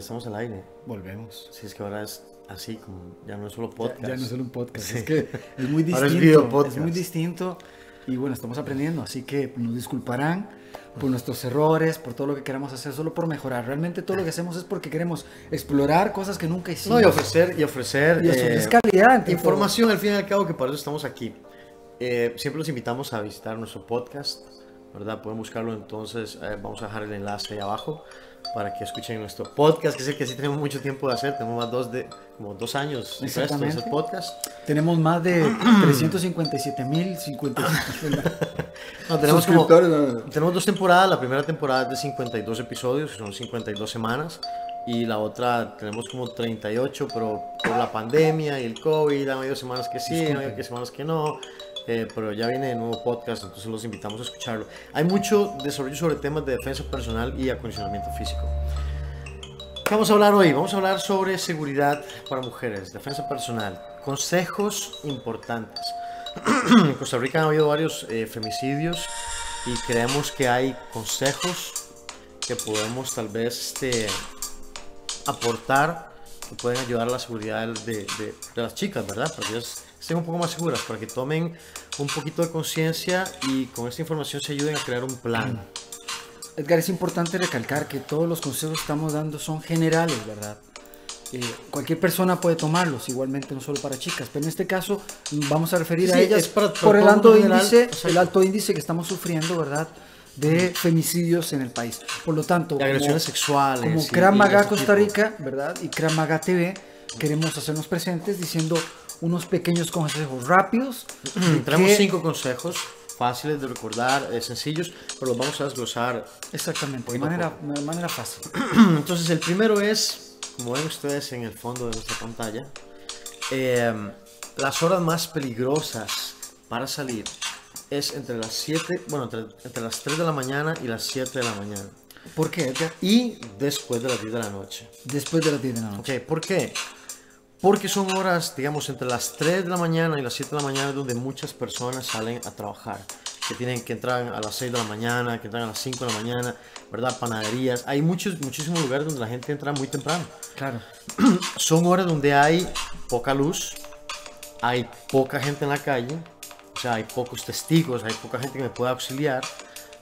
estamos al aire. Volvemos. Sí, es que ahora es así, como ya no es solo podcast. Ya, ya no es solo un podcast, Sí. es que es muy distinto. Ahora es video podcast. Es muy distinto y bueno, estamos aprendiendo, así que nos disculparán por nuestros errores, por todo lo que queramos hacer, solo por mejorar. Realmente todo lo que hacemos es porque queremos explorar cosas que nunca hicimos. No, y ofrecer, y ofrecer, Y eh, calidad. información al fin y al cabo, que para eso estamos aquí. Eh, siempre los invitamos a visitar nuestro podcast, ¿verdad? Pueden buscarlo entonces, eh, vamos a dejar el enlace ahí abajo para que escuchen nuestro podcast, que es el que sí tenemos mucho tiempo de hacer, tenemos más dos de, como dos años de todo. Tenemos más de 357 mil 57 No, tenemos como. Tenemos dos temporadas, la primera temporada es de 52 episodios, son 52 semanas, y la otra tenemos como 38, pero por la pandemia y el COVID, hay medio semanas que sí, hay que semanas que no, eh, pero ya viene el nuevo podcast, entonces los invitamos a escucharlo. Hay mucho desarrollo sobre temas de defensa personal y acondicionamiento físico. ¿Qué vamos a hablar hoy? Vamos a hablar sobre seguridad para mujeres, defensa personal, consejos importantes. en Costa Rica han habido varios eh, femicidios y creemos que hay consejos que podemos tal vez este, aportar que pueden ayudar a la seguridad de, de- de las chicas, ¿verdad? Para que ellas estén un poco más seguras, para que tomen un poquito de conciencia y con esta información se ayuden a crear un plan. Edgar, es importante recalcar que todos los consejos que estamos dando son generales, ¿verdad? Eh, cualquier persona puede tomarlos, igualmente no solo para chicas, pero en este caso mm, vamos a referir a Sí, ellas es para- para por el alto, general, índice, el alto índice que estamos sufriendo, ¿verdad? De femicidios en el país. Por lo tanto, De agresiones sexuales. como y- Krav y Maga ese Costa. Rica, ¿verdad? Y Krav Maga TV, queremos hacernos presentes diciendo unos pequeños consejos rápidos. Tenemos que- cinco consejos fáciles de recordar, eh, sencillos, pero los vamos a desglosar Exactamente, de manera, de manera fácil. Entonces el primero es, como ven ustedes en el fondo de nuestra pantalla, eh, las horas más peligrosas para salir es entre las 7, bueno, entre, entre las 3 de la mañana y las 7 de la mañana. ¿Por qué? Y después de las 10 de la noche. Después de las 10 de la noche. Ok, ¿por qué? Porque son horas, digamos, entre las 3 de la mañana y las 7 de la mañana donde muchas personas salen a trabajar. Que tienen que entrar a las 6 de la mañana, que entran a las 5 de la mañana, ¿verdad? Panaderías. Hay muchos, muchísimos lugares donde la gente entra muy temprano. Claro. Son horas donde hay poca luz, hay poca gente en la calle, o sea, hay pocos testigos, hay poca gente que me pueda auxiliar,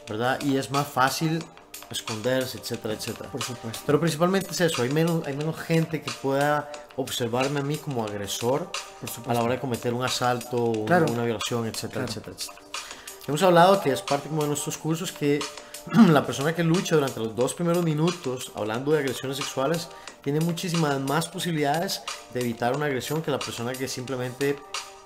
¿verdad? Y es más fácil esconderse, etcétera, etcétera. Por supuesto. Pero principalmente es eso, hay menos, hay menos gente que pueda observarme a mí como agresor a la hora de cometer un asalto, Claro. una violación, etcétera, Claro. etcétera, etcétera. Hemos hablado que es parte como de nuestros cursos que la persona que lucha durante los dos primeros minutos hablando de agresiones sexuales tiene muchísimas más posibilidades de evitar una agresión que la persona que simplemente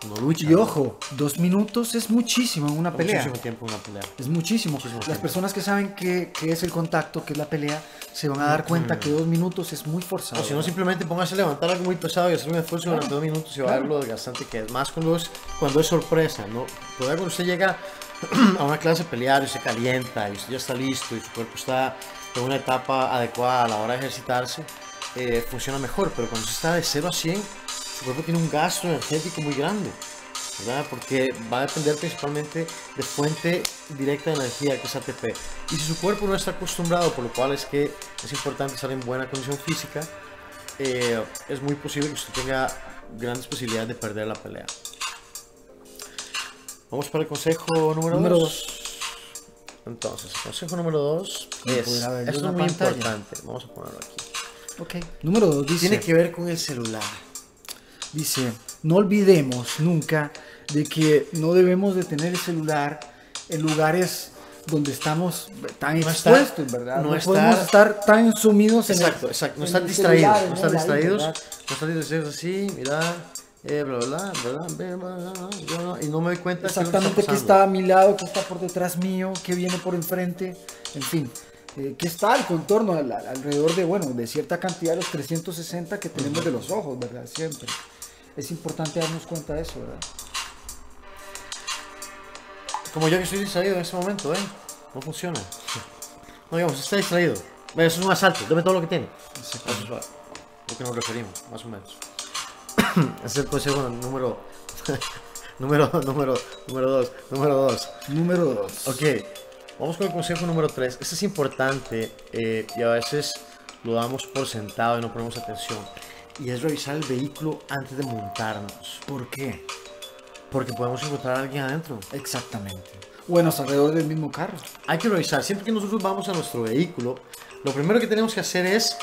no lucha. Y ojo, dos minutos es muchísimo en una pelea. Muchísimo tiempo en una pelea. Es muchísimo. Muchísimo Las tiempo. personas que saben que es el contacto, que es la pelea, se van a dar cuenta que dos minutos es muy forzado. O si no, simplemente póngase a levantar algo muy pesado y hacer un esfuerzo durante dos minutos y va a ver lo desgastante que es. Más cuando es, cuando es sorpresa, ¿no? Todavía cuando usted llega a una clase de pelear y se calienta y usted ya está listo y su cuerpo está en una etapa adecuada a la hora de ejercitarse, eh, funciona mejor. Pero cuando usted está de 0 a 100, su cuerpo tiene un gasto energético muy grande. ¿verdad? Porque va a depender principalmente de fuente directa de energía, que es ATP. Y si su cuerpo no está acostumbrado, por lo cual es que es importante estar en buena condición física, eh, es muy posible que usted tenga grandes posibilidades de perder la pelea. Vamos para el consejo número Número 2. Entonces, el consejo número 2 ¿Me es, esto es muy pantalla? importante, vamos a ponerlo aquí. Ok. Número dos dice, Tiene que ver con el celular. Dice, no olvidemos nunca de que no debemos de tener el celular en lugares donde estamos tan No estar- expuestos, ¿verdad? no No, estar- podemos estar tan sumidos en el- Exacto, exacto. No están distraídos. No están distraídos. No están distraídos así, mira, eh, bla, bla, bla, y no me doy cuenta Exactamente qué está a mi lado, qué está por detrás mío, qué viene por enfrente, en fin. Eh, ¿Qué está el contorno al- al- alrededor de, bueno, de cierta cantidad de los 360 que tenemos de los ojos, ¿verdad? Siempre. Es importante darnos cuenta de eso, ¿verdad? Como yo que estoy distraído en este momento, ¿eh? No funciona. No, digamos, está distraído. Ve, Eso es un asalto, dame todo lo que tiene. Eso es lo que nos referimos, más o menos. Ese es el consejo número. número, número, número dos. Número dos. Número 2. Ok, vamos con el consejo número 3. Este es importante eh, y a veces lo damos por sentado y no ponemos atención. Y es revisar el vehículo antes de montarnos. ¿Por qué? Porque podemos encontrar a alguien adentro. Exactamente. Bueno, alrededor del mismo carro. Hay que revisar. Siempre que nosotros vamos a nuestro vehículo, lo primero que tenemos que hacer es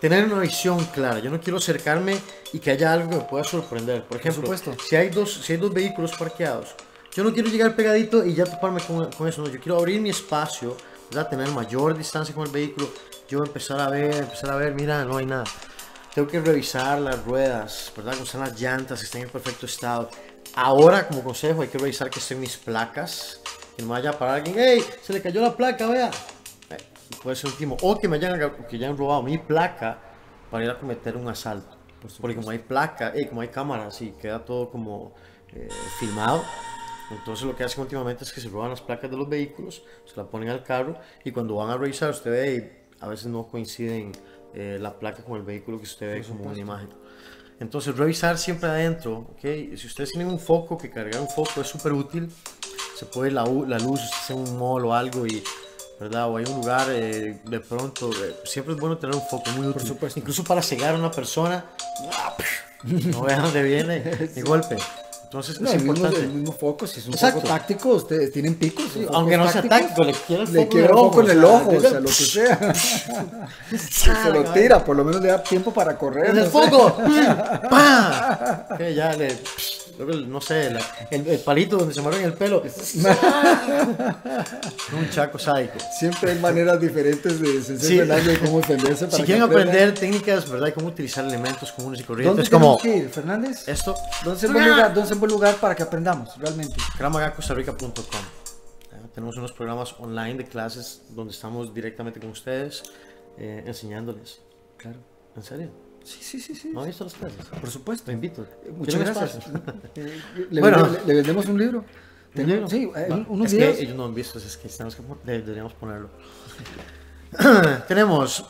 tener una visión clara. Yo no quiero acercarme y que haya algo que me pueda sorprender. Por ejemplo, supuesto. si hay dos, si hay dos vehículos parqueados, yo no quiero llegar pegadito y ya toparme con, con eso. No, yo quiero abrir mi espacio, ¿verdad? tener mayor distancia con el vehículo. Yo empezar a ver, empezar a ver, mira, no hay nada. Tengo que revisar las ruedas, ¿verdad? Que están las llantas, que estén en perfecto estado. Ahora, como consejo, hay que revisar que estén mis placas. Que no vaya para alguien, ¡hey! Se le cayó la placa, vea. Eh, puede ser un timo. O que me hayan, que hayan robado mi placa para ir a cometer un asalto. Porque como hay placa, hey, como hay cámaras y queda todo como eh, filmado. Entonces lo que hacen últimamente es que se roban las placas de los vehículos, se la ponen al carro y cuando van a revisar usted ve a veces no coinciden eh, la placa con el vehículo que usted ve como una imagen. Entonces revisar siempre adentro, ¿ok? Si ustedes tienen un foco, que cargar un foco es súper útil. Se puede la, la luz, usted en un mall o algo y ¿verdad? O hay un lugar eh, de pronto, eh, siempre es bueno tener un foco muy útil. Por supuesto. Incluso para cegar a una persona, no vean dónde viene ni golpe. Entonces No, es el mismo, importante. el mismo foco, si es un Exacto. foco táctico, ustedes tienen picos. Aunque no sea táctico, le quiere el Le foco ojo, foco en el ojo, o sea, lo que sea. se lo tira, por lo menos le da tiempo para correr. ¡En el foco! ¡Pam! Que ya le. Creo que, No sé, la- el, el palito donde se mueve el pelo. un chaco sádico. Siempre hay maneras diferentes de Sí. Fernando de cómo defenderse. para Si quieren aprender técnicas, ¿verdad? Y cómo utilizar elementos comunes y ¿Dónde corrientes, tenemos como que ir, Fernández? esto, ¿Dónde es el buen lugar, dónde es el buen lugar para que aprendamos realmente? cramagacostarrica.com. Eh, Tenemos unos programas online de clases donde estamos directamente con ustedes eh, enseñándoles. Claro. ¿En serio? Sí, sí, sí, sí. ¿No han visto las clases? Por supuesto. Te invito. Muchas ¿Quieren gracias. le, Bueno. le vendemos un libro. ¿Un libro? Sí, eh, unos es videos. que ellos no han visto, es que tenemos que deberíamos ponerlo. Tenemos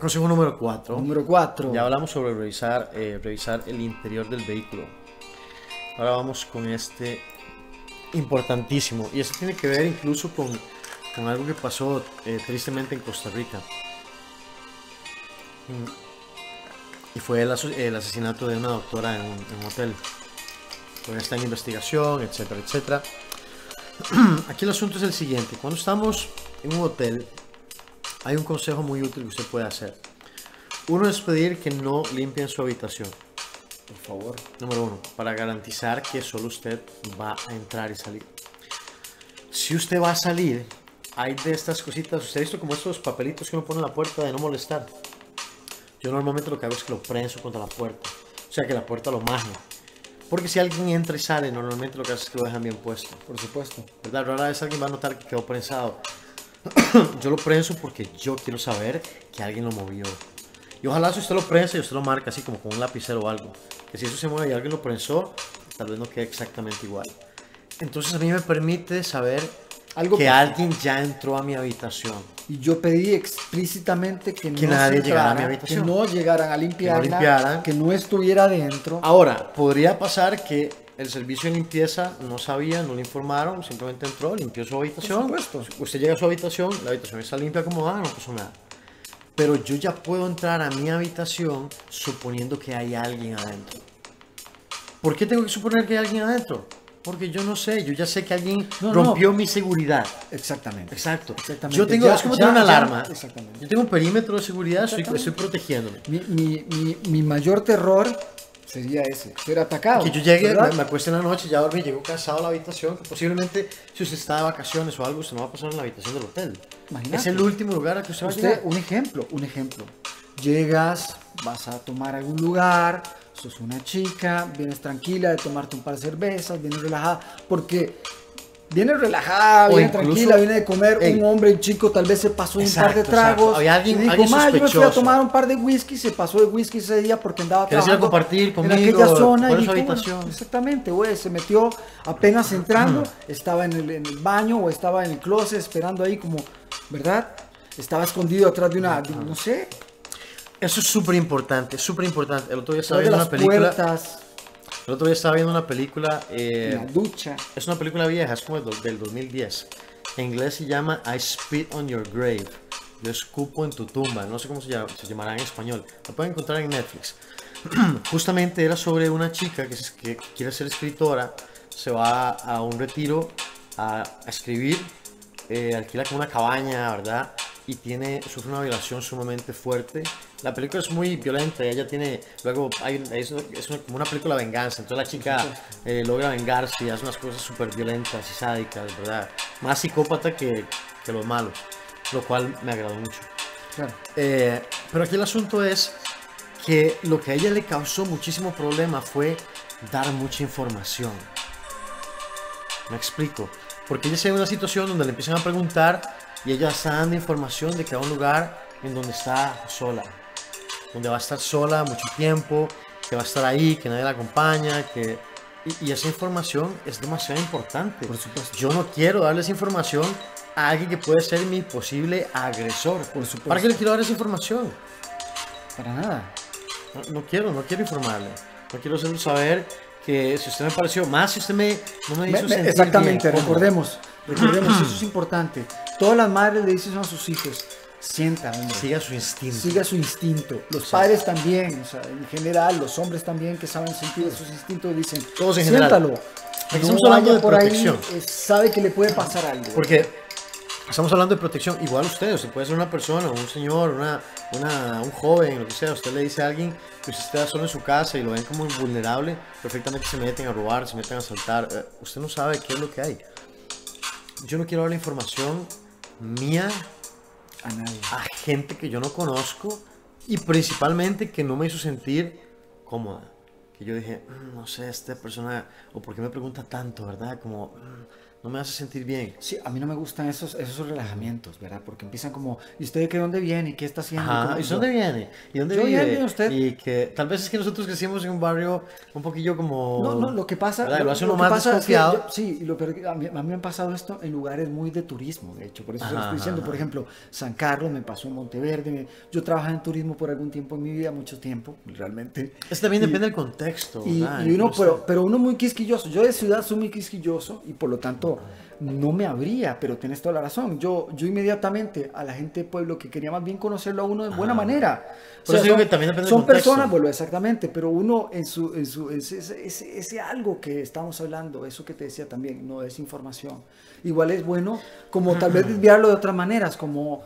consejo número 4. Número 4. Ya hablamos sobre revisar, eh, revisar el interior del vehículo. Ahora vamos con este importantísimo. Y esto tiene que ver incluso con, con algo que pasó eh, tristemente en Costa Rica. Mm. Y fue el, asesinato de una doctora en un, en un hotel. Todavía está en investigación, etcétera, etcétera. Aquí el asunto es el siguiente. Cuando estamos en un hotel, hay un consejo muy útil que usted puede hacer. Uno es pedir que no limpien su habitación. Por favor. Número uno, para garantizar que solo usted va a entrar y salir. Si usted va a salir, hay de estas cositas, usted ha visto como estos papelitos que uno pone en la puerta de no molestar. Yo normalmente lo que hago es que lo prenso contra la puerta. O sea, que la puerta lo maje. Porque si alguien entra y sale, normalmente lo que hace es que lo dejan bien puesto. Por supuesto. ¿Verdad? Rara vez alguien va a notar que quedó prensado. yo lo prenso porque yo quiero saber que alguien lo movió. Y ojalá si usted lo prensa y usted lo marca así como con un lapicero o algo. Que si eso se mueve y alguien lo prensó, tal vez no quede exactamente igual. Entonces a mí me permite saber Algo que pasó. alguien ya entró a mi habitación. Y yo pedí explícitamente que, Que no nadie llegara a mi habitación. Que no llegaran a limpiarla. limpiaran. Que no estuviera dentro. Ahora, podría pasar que el servicio de limpieza no sabía, no le informaron, simplemente entró, limpió su habitación. Por supuesto. Usted llega a su habitación, la habitación está limpia como va, no pasó nada. Pero yo ya puedo entrar a mi habitación suponiendo que hay alguien adentro. ¿Por qué tengo que suponer que hay alguien adentro? Porque yo no sé, yo ya sé que alguien No, no. rompió mi seguridad. Exactamente. Exacto. Exactamente. Yo tengo, Ya- es como ya- tener una ya- alarma. exactamente. Yo tengo un perímetro de seguridad, estoy, estoy protegiéndome. Mi, mi, mi, mi mayor terror sería ese, ser atacado. Que yo llegue, ¿verdad? me, me acueste en la noche, ya dormí, llego cansado a la habitación, que posiblemente si usted está de vacaciones o algo, usted no va a pasar en la habitación del hotel. Imagínate. Es el último lugar al que usted va a llegar. un ejemplo, un ejemplo. Llegas, vas a tomar a algún lugar, sos una chica, vienes tranquila de tomarte un par de cervezas, vienes relajada, porque vienes relajada, O viene incluso- tranquila, viene de comer, Ey. un hombre, un chico, tal vez se pasó un par de tragos. Había alguien- y dijo, alguien "Ma, yo me fui a sospechoso". tomar un par de whisky, se pasó de whisky ese día porque andaba ¿Quieres ir a trabajando compartir en conmigo, aquella zona y dijo, habitación? Exactamente, güey, se metió apenas entrando, estaba en el, en el baño o estaba en el closet esperando ahí como, ¿verdad? Estaba escondido atrás de una, de- no sé, Eso es súper importante, súper importante. El otro día estaba viendo una película. puertas, El otro día estaba viendo una película. en la eh, ducha. es una película vieja, es como del, del 2010. En inglés se llama I Spit on Your Grave. Yo escupo en tu tumba, no sé cómo se, llama, se llamará en español. Lo pueden encontrar en Netflix. Justamente era sobre una chica que, se- que quiere ser escritora, se va a un retiro a, a escribir, eh, alquila como una cabaña, ¿verdad? Y tiene, sufre una violación sumamente fuerte. La película es muy violenta, ella tiene, luego hay, es, una- es una- como una película de venganza, entonces la chica eh, logra vengarse y hace unas cosas súper violentas y sádicas, ¿verdad? Más psicópata que, que los malos, lo cual me agradó mucho. Claro. Eh, pero aquí el asunto es que lo que a ella le causó muchísimo problema fue dar mucha información. Me explico. Porque ella se ve en una situación donde le empiezan a preguntar y ella está dando información de que va a un lugar en donde está sola. Donde va a estar sola mucho tiempo, que va a estar ahí, que nadie la acompaña, que... Y, y esa información es demasiado importante. Por supuesto. Yo no quiero darle esa información a alguien que puede ser mi posible agresor. Por supuesto. ¿Para qué le quiero dar esa información? Para nada. No, no quiero, no quiero informarle. No quiero hacerlo saber que si usted me pareció más, si usted me, no me hizo Me- sentir exactamente, bien, recordemos, recordemos, eso es importante. Todas las madres le dicen a sus hijos, sienta, hombre, Siga su instinto. siga su instinto. Los padres también, o sea, en general, los hombres también que saben sentir esos instintos dicen, Todos en general. siéntalo. No estamos hablando de por protección. sabe que le puede pasar algo. Porque estamos hablando de protección. Igual usted, usted puede ser una persona, un señor, una, una, un joven, lo que sea. Usted le dice a alguien que usted está solo en su casa y lo ven como vulnerable, perfectamente se meten a robar, se meten a asaltar. Eh, usted no sabe qué es lo que hay. Yo no quiero dar la información mía a nadie. a gente que yo no conozco y principalmente que no me hizo sentir cómoda. Que yo dije, "Mm, no sé, esta persona, o por qué me pregunta tanto, ¿verdad? Como, "Mm, no me hace sentir bien. Sí, a mí no me gustan esos, esos relajamientos, ¿verdad? Porque empiezan como, ¿y usted de qué dónde viene? ¿Qué está haciendo? Ajá, ¿Cómo- ¿y dónde viene? ¿Y dónde Yo vive? ¿y usted? Y que tal vez es que nosotros crecimos en un barrio un poquillo como... No, no, lo que pasa, ¿verdad? Lo hace uno que más pasa desconfiado. yo- sí, y lo que a mí, a mí me ha pasado esto en lugares muy de turismo, de hecho, por eso se lo Ajá, estoy diciendo. ajá. Por ejemplo, San Carlos, me pasó en Monteverde, me- yo trabajé en turismo por algún tiempo en mi vida, mucho tiempo, realmente. Es también Y- depende del contexto. Y, ¿verdad? y uno, pero, pero uno muy quisquilloso. Yo de ciudad soy muy quisquilloso y por lo tanto no me abría, pero tienes toda la razón. Yo, yo inmediatamente a la gente de pueblo que quería más bien conocerlo a uno de buena Ajá. manera. Por eso digo son, que también depende del son contexto. personas, bueno, exactamente, pero uno en su, en su ese, ese- ese- ese algo que estamos hablando, eso que te decía también, no es información. Igual es bueno como tal vez desviarlo de otras maneras, como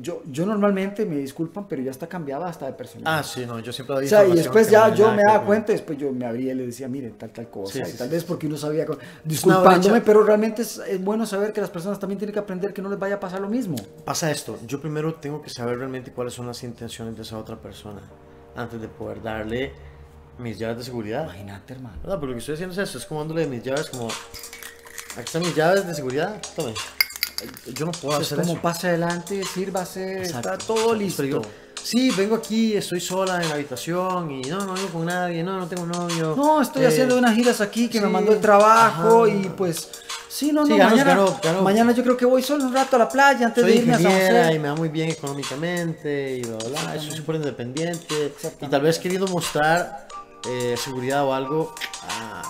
yo, yo normalmente me disculpan, pero ya está cambiada hasta de personalidad. Ah, sí, no, yo siempre doy O sea, y después no ya tiene yo me daba cuenta, después yo me abría y le decía, mire, tal, tal cosa. Sí, y sí, tal sí, vez porque uno sabía, disculpándome, pero realmente es, es bueno saber que las personas también tienen que aprender que no les vaya a pasar lo mismo. Pasa esto, yo primero tengo que saber realmente cuáles son las intenciones de esa otra persona antes de poder darle mis llaves de seguridad. Imagínate, hermano. ¿Verdad? Pero lo que estoy haciendo es eso, es como dándole mis llaves como... Aquí están mis llaves de seguridad, tome. Yo no puedo hacer como eso. pase adelante, sírvase, Exacto. está todo listo. Digo, sí, vengo aquí, estoy sola en la habitación y no, no vengo con nadie, no, no tengo novio. No, estoy Eh, haciendo unas giras aquí que me sí, mandó el trabajo ajá. y pues... Sí, no, Sí, no, mañana, gano, gano. mañana yo creo que voy solo un rato a la playa antes Soy de irme a San José. y me va muy bien económicamente y bla, bla, bla. Soy súper independiente. Y tal vez queriendo mostrar eh, seguridad o algo. Ah,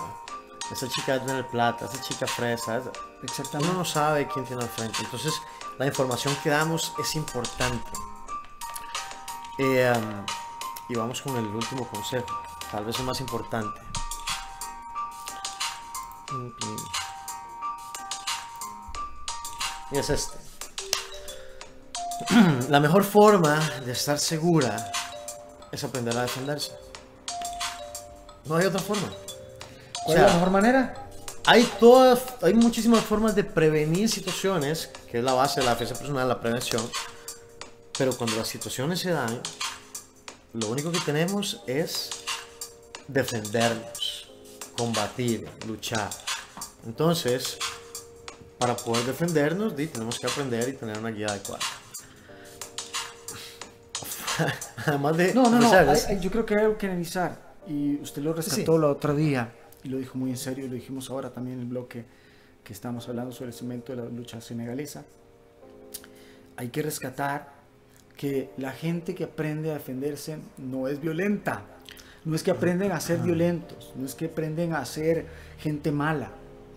esa chica es tener plata, esa chica fresa. esa- Exactamente. Uno no sabe quién tiene al frente. Entonces, la información que damos es importante. Eh, y vamos con el último consejo. Tal vez el más importante. Y es este. La mejor forma de estar segura es aprender a defenderse. No hay otra forma. ¿Cuál O sea, es la mejor manera? hay todas, hay muchísimas formas de prevenir situaciones, que es la base de la defensa personal, la prevención. Pero cuando las situaciones se dan, lo único que tenemos es defendernos, combatir, luchar. Entonces, para poder defendernos, tenemos que aprender y tener una guía adecuada. Además de No, no, no. hay- hay- yo creo que hay algo que analizar. Y usted lo rescató Sí. el otro día. Y lo dijo muy en serio. Lo dijimos ahora también en el bloque que estamos hablando sobre el cemento de la lucha senegalesa. Hay que rescatar que la gente que aprende a defenderse no es violenta. No es que aprenden a ser violentos. No es que aprenden a ser gente mala.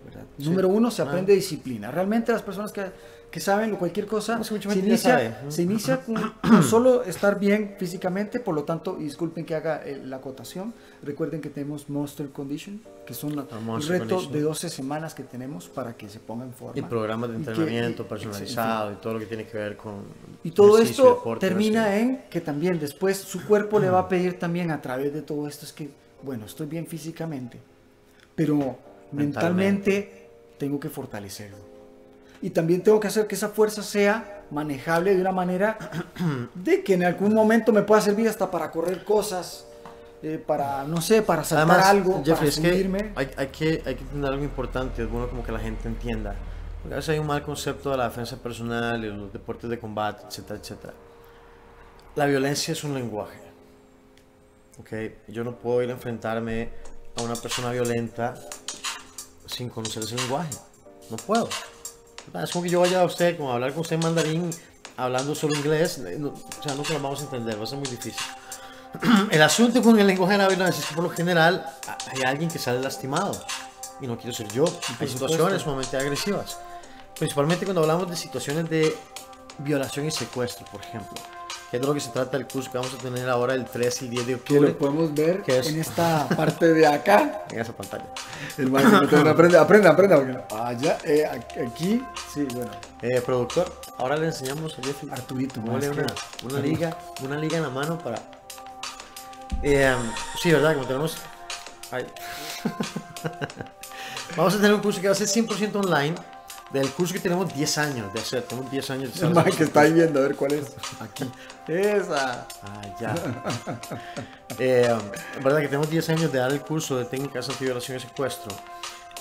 ¿verdad? Sí. Número uno, se Ah. aprende disciplina. Realmente las personas que, que saben cualquier cosa, No se inicia, sabe. se inicia con, con solo estar bien físicamente, por lo tanto, y disculpen que haga eh, la acotación, recuerden que tenemos Monster Condition, que son la- un reto Condition. de 12 semanas que tenemos para que se ponga en forma. Y programas de Y que- entrenamiento personalizado y todo lo que tiene que ver con. Y todo esto deporte, termina ¿no? en que también después su cuerpo le va a pedir también a través de todo esto es que, bueno, estoy bien físicamente, pero mentalmente, tengo que fortalecerlo. Y también tengo que hacer que esa fuerza sea manejable de una manera de que en algún momento me pueda servir hasta para correr cosas, eh, para, no sé, para saltar Además, algo, Jeffrey, para es que subirme. hay, hay que hay que entender algo importante, es bueno como que la gente entienda. Porque a veces hay un mal concepto de la defensa personal y los deportes de combate, etcétera, etcétera. La violencia es un lenguaje. ¿ok? Yo no puedo ir a enfrentarme a una persona violenta sin conocer ese lenguaje. No puedo. Es como que yo vaya a usted, como a hablar con usted en mandarín, hablando solo inglés, eh, no- o sea, nunca lo vamos a entender, va a ser muy difícil. El asunto con el lenguaje de la violencia es que por lo general a- hay alguien que sale lastimado y no quiero ser yo. Hay situaciones sumamente agresivas. Principalmente cuando hablamos de situaciones de violación y secuestro, por ejemplo. Que es de lo que se trata el curso que vamos a tener ahora el 3 y 10 de Que octubre lo podemos ver ¿Qué es? en esta parte de acá. en esa pantalla. El aprende, aprende, aprende. porque- Allá, eh, aquí, sí, bueno. Eh, productor, ahora le enseñamos a Jeffrey Arturito, una, que- una liga, una liga en la mano para... Eh, sí, ¿verdad? Como tenemos... Ay. Vamos a tener un curso que va a ser 100% online del curso que tenemos 10 años de hacer. Tenemos 10 años de hacer. Que está ahí viendo, a ver cuál es. Aquí. Esa. Ah, ya. Eh, verdad que tenemos 10 años de dar el curso de técnicas antiviolación y secuestro,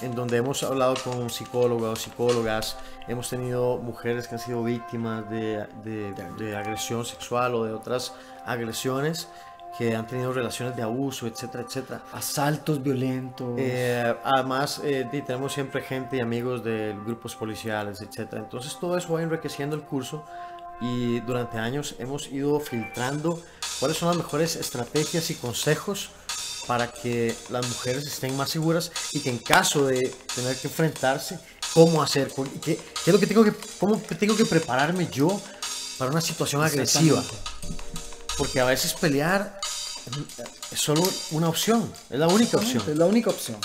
en donde hemos hablado con psicólogos, psicólogas, hemos tenido mujeres que han sido víctimas de, de- de agresión sexual o de otras agresiones, que han tenido relaciones de abuso, etcétera, etcétera. Asaltos violentos. Eh, además, eh, tenemos siempre gente y amigos de grupos policiales, etc. Entonces, todo eso va enriqueciendo el curso y durante años hemos ido filtrando cuáles son las mejores estrategias y consejos para que las mujeres estén más seguras y que en caso de tener que enfrentarse, cómo hacer, qué, qué es lo que tengo que, cómo tengo que prepararme yo para una situación agresiva. Porque a veces pelear es solo una opción, es la única opción. Es la única opción.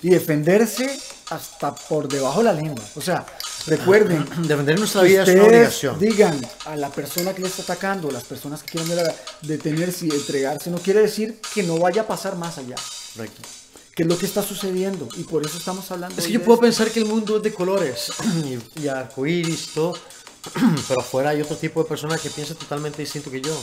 Y defenderse hasta por debajo de la lengua. O sea, recuerden, Defender nuestra vida es una obligación. digan a la persona que le está atacando, las personas que quieren de- detenerse y entregarse, no quiere decir que no vaya a pasar más allá. Correcto. ¿Qué es lo que está sucediendo? Y por eso estamos hablando. Es que yo puedo esto. pensar que el mundo es de colores y, y arcoíris todo, pero afuera hay otro tipo de persona que piensa totalmente distinto que yo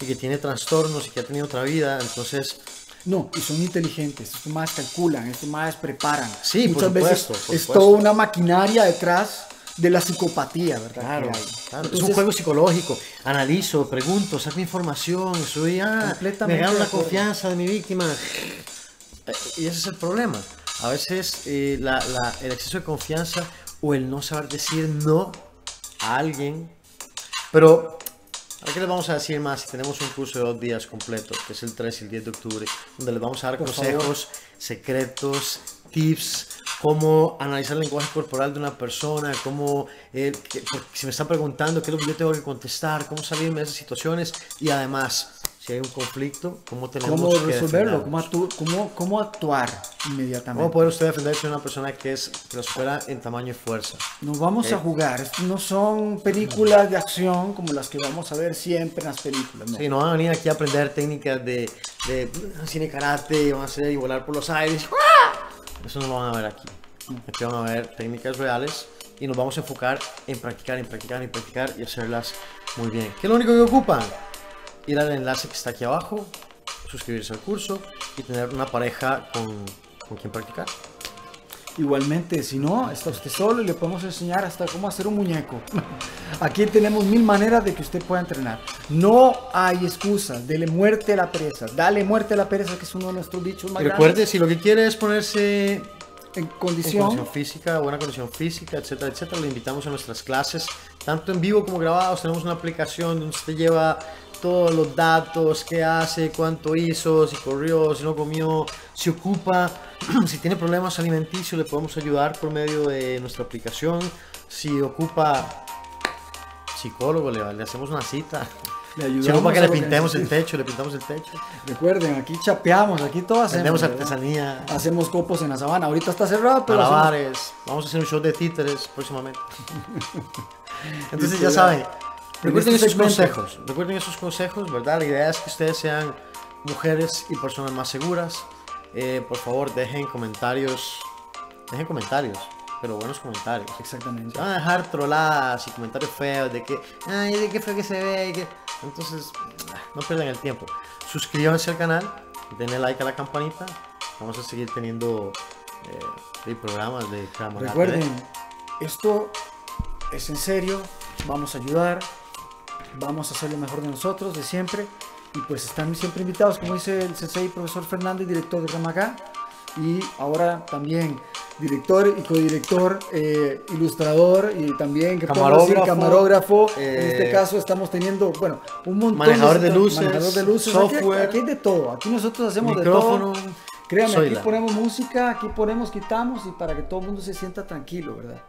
y que tiene trastornos y que ha tenido otra vida, entonces No, y son inteligentes, estos más calculan, estos más preparan. Sí, por Muchas veces supuesto, por es toda una maquinaria detrás de la psicopatía, ¿verdad? Claro, claro, es Entonces, un juego psicológico. Analizo, pregunto, saco información, soy ah, me gano la confianza de mi víctima. Eh, Y ese es el problema. A veces eh, la- la- el exceso de confianza o el no saber decir no a alguien. Pero, ¿a qué les vamos a decir más si tenemos un curso de dos días completo, que es el 3 y el 10 de octubre, donde les vamos a dar Por consejos, secretos, tips, cómo analizar el lenguaje corporal de una persona, cómo, eh, que- si me están preguntando qué es lo que yo tengo que contestar, cómo salirme de esas situaciones y además, si hay un conflicto, cómo tenemos ¿Cómo que resolverlo? ¿Cómo, actu- cómo, cómo actuar inmediatamente? ¿Cómo puede usted defenderse de una persona que, es, supera en tamaño y fuerza? Nos vamos a Eh. jugar. Estos no son películas de acción como las que vamos a ver siempre en las películas. No. Sí, no van a venir aquí a aprender técnicas de, de mm, cine karate y van a hacer y volar por los aires. Eso no lo van a ver aquí. Aquí van a ver técnicas reales y nos vamos a enfocar en practicar, en practicar, en practicar y hacerlas muy bien. ¿Qué es lo único que ocupan? Ir al enlace que está aquí abajo, suscribirse al curso y tener una pareja con, con quien practicar. Igualmente, si no, está usted solo y le podemos enseñar hasta cómo hacer un muñeco. Aquí tenemos mil maneras de que usted pueda entrenar. No hay excusas. Dele muerte a la pereza. Dale muerte a la pereza, que es uno de nuestros dichos más recuerde, si lo que quiere es ponerse. En en condición. condición física, buena condición física, etcétera, etcétera. Le invitamos a nuestras clases, tanto en vivo como grabados. Tenemos una aplicación donde usted lleva todos los datos, qué hace, cuánto hizo, si corrió, si no comió, si ocupa, si tiene problemas alimenticios, le podemos ayudar por medio de nuestra aplicación. Si ocupa psicólogo, le, le hacemos una cita. Le Si ayudamos ocupa que a le pintemos el techo, le pintamos el techo. Recuerden, aquí chapeamos, aquí todo hacemos. Vendemos ¿verdad? artesanía, Hacemos copos en la sabana. Ahorita está cerrado, pero hacemos-. Vamos a hacer un show de títeres próximamente. Entonces ya saben, recuerden esos consejos. Recuerden esos consejos, ¿verdad? La idea es que ustedes sean mujeres y personas más seguras. Eh, por favor, dejen comentarios. Dejen comentarios, pero buenos comentarios. Exactamente. Van a dejar trolladas y comentarios feos de que, ay, de qué feo que se ve. que-". Entonces, no pierdan el tiempo. Suscríbanse al canal, denle like a la campanita. Vamos a seguir teniendo eh, programas de Maga Recuerden, esto es en serio, vamos a ayudar, vamos a hacer lo mejor de nosotros, de siempre. Y pues están siempre invitados, como dice el sensei profesor Fernández, director de Ramacá. Y ahora también director y codirector, eh, ilustrador y también. Camarógrafo, en eh, este caso estamos teniendo, bueno, un montón manejador de situa- luces, manejador de luces. Aquí- software, aquí, hay de todo. Aquí nosotros hacemos micrófono. de todo. Créanme, Soy aquí la- ponemos música, aquí ponemos, quitamos y para que todo el mundo se sienta tranquilo, ¿verdad?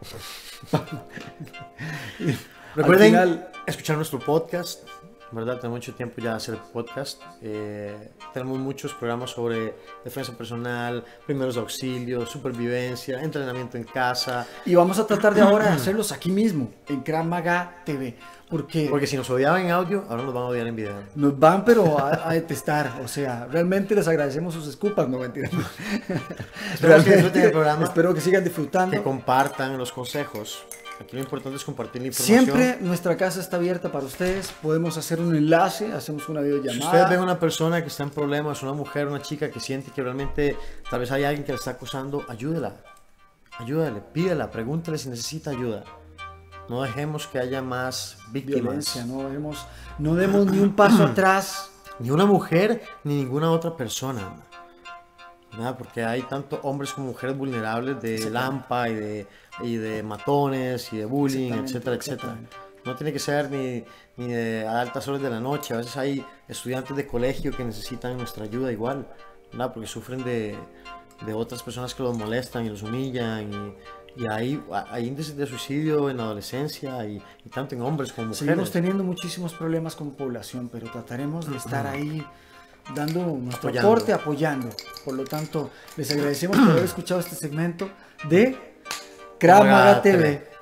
Recuerden final- escuchar nuestro podcast, ¿verdad? Tenemos mucho tiempo ya de hacer podcast. Eh, tenemos muchos programas sobre defensa personal, primeros auxilios, supervivencia, entrenamiento en casa. Y vamos a tratar de ahora hacerlos aquí mismo, en Krav Maga TV, porque Porque si nos odiaban en audio, ahora nos van a odiar en video. nos van pero a, a detestar, o sea, realmente les agradecemos sus escupas, no mentira. Espero que disfruten el programa. Espero que sigan disfrutando. Que compartan los consejos. Aquí lo importante es compartir la información. Siempre nuestra casa está abierta para ustedes, podemos hacer un enlace, hacemos una Si videollamada. ustedes ven una persona que está en problemas, una mujer, una chica que siente que realmente tal vez hay alguien que la está acusando, ayúdela. Ayúdale, pídela, pregúntale si necesita ayuda. No dejemos que haya más víctimas. violencia, no demos, no demos ni un paso atrás. Ni una mujer ni ninguna otra persona. Nada, porque hay tanto hombres como mujeres vulnerables de lampa y de, y de matones y de bullying, etcétera, etcétera. No tiene que ser ni, ni de a altas horas de la noche. A veces hay estudiantes de colegio que necesitan nuestra ayuda igual, ¿verdad? Porque sufren de, de otras personas que los molestan y los humillan. Y, y hay, hay índices de suicidio en la adolescencia y, y tanto en hombres como mujeres. Seguimos teniendo muchísimos problemas como población, pero trataremos de estar ahí dando nuestro Apoyando. aporte, apoyando. Por lo tanto, les agradecemos por haber escuchado este segmento de Krav Maga Maga TV. TV.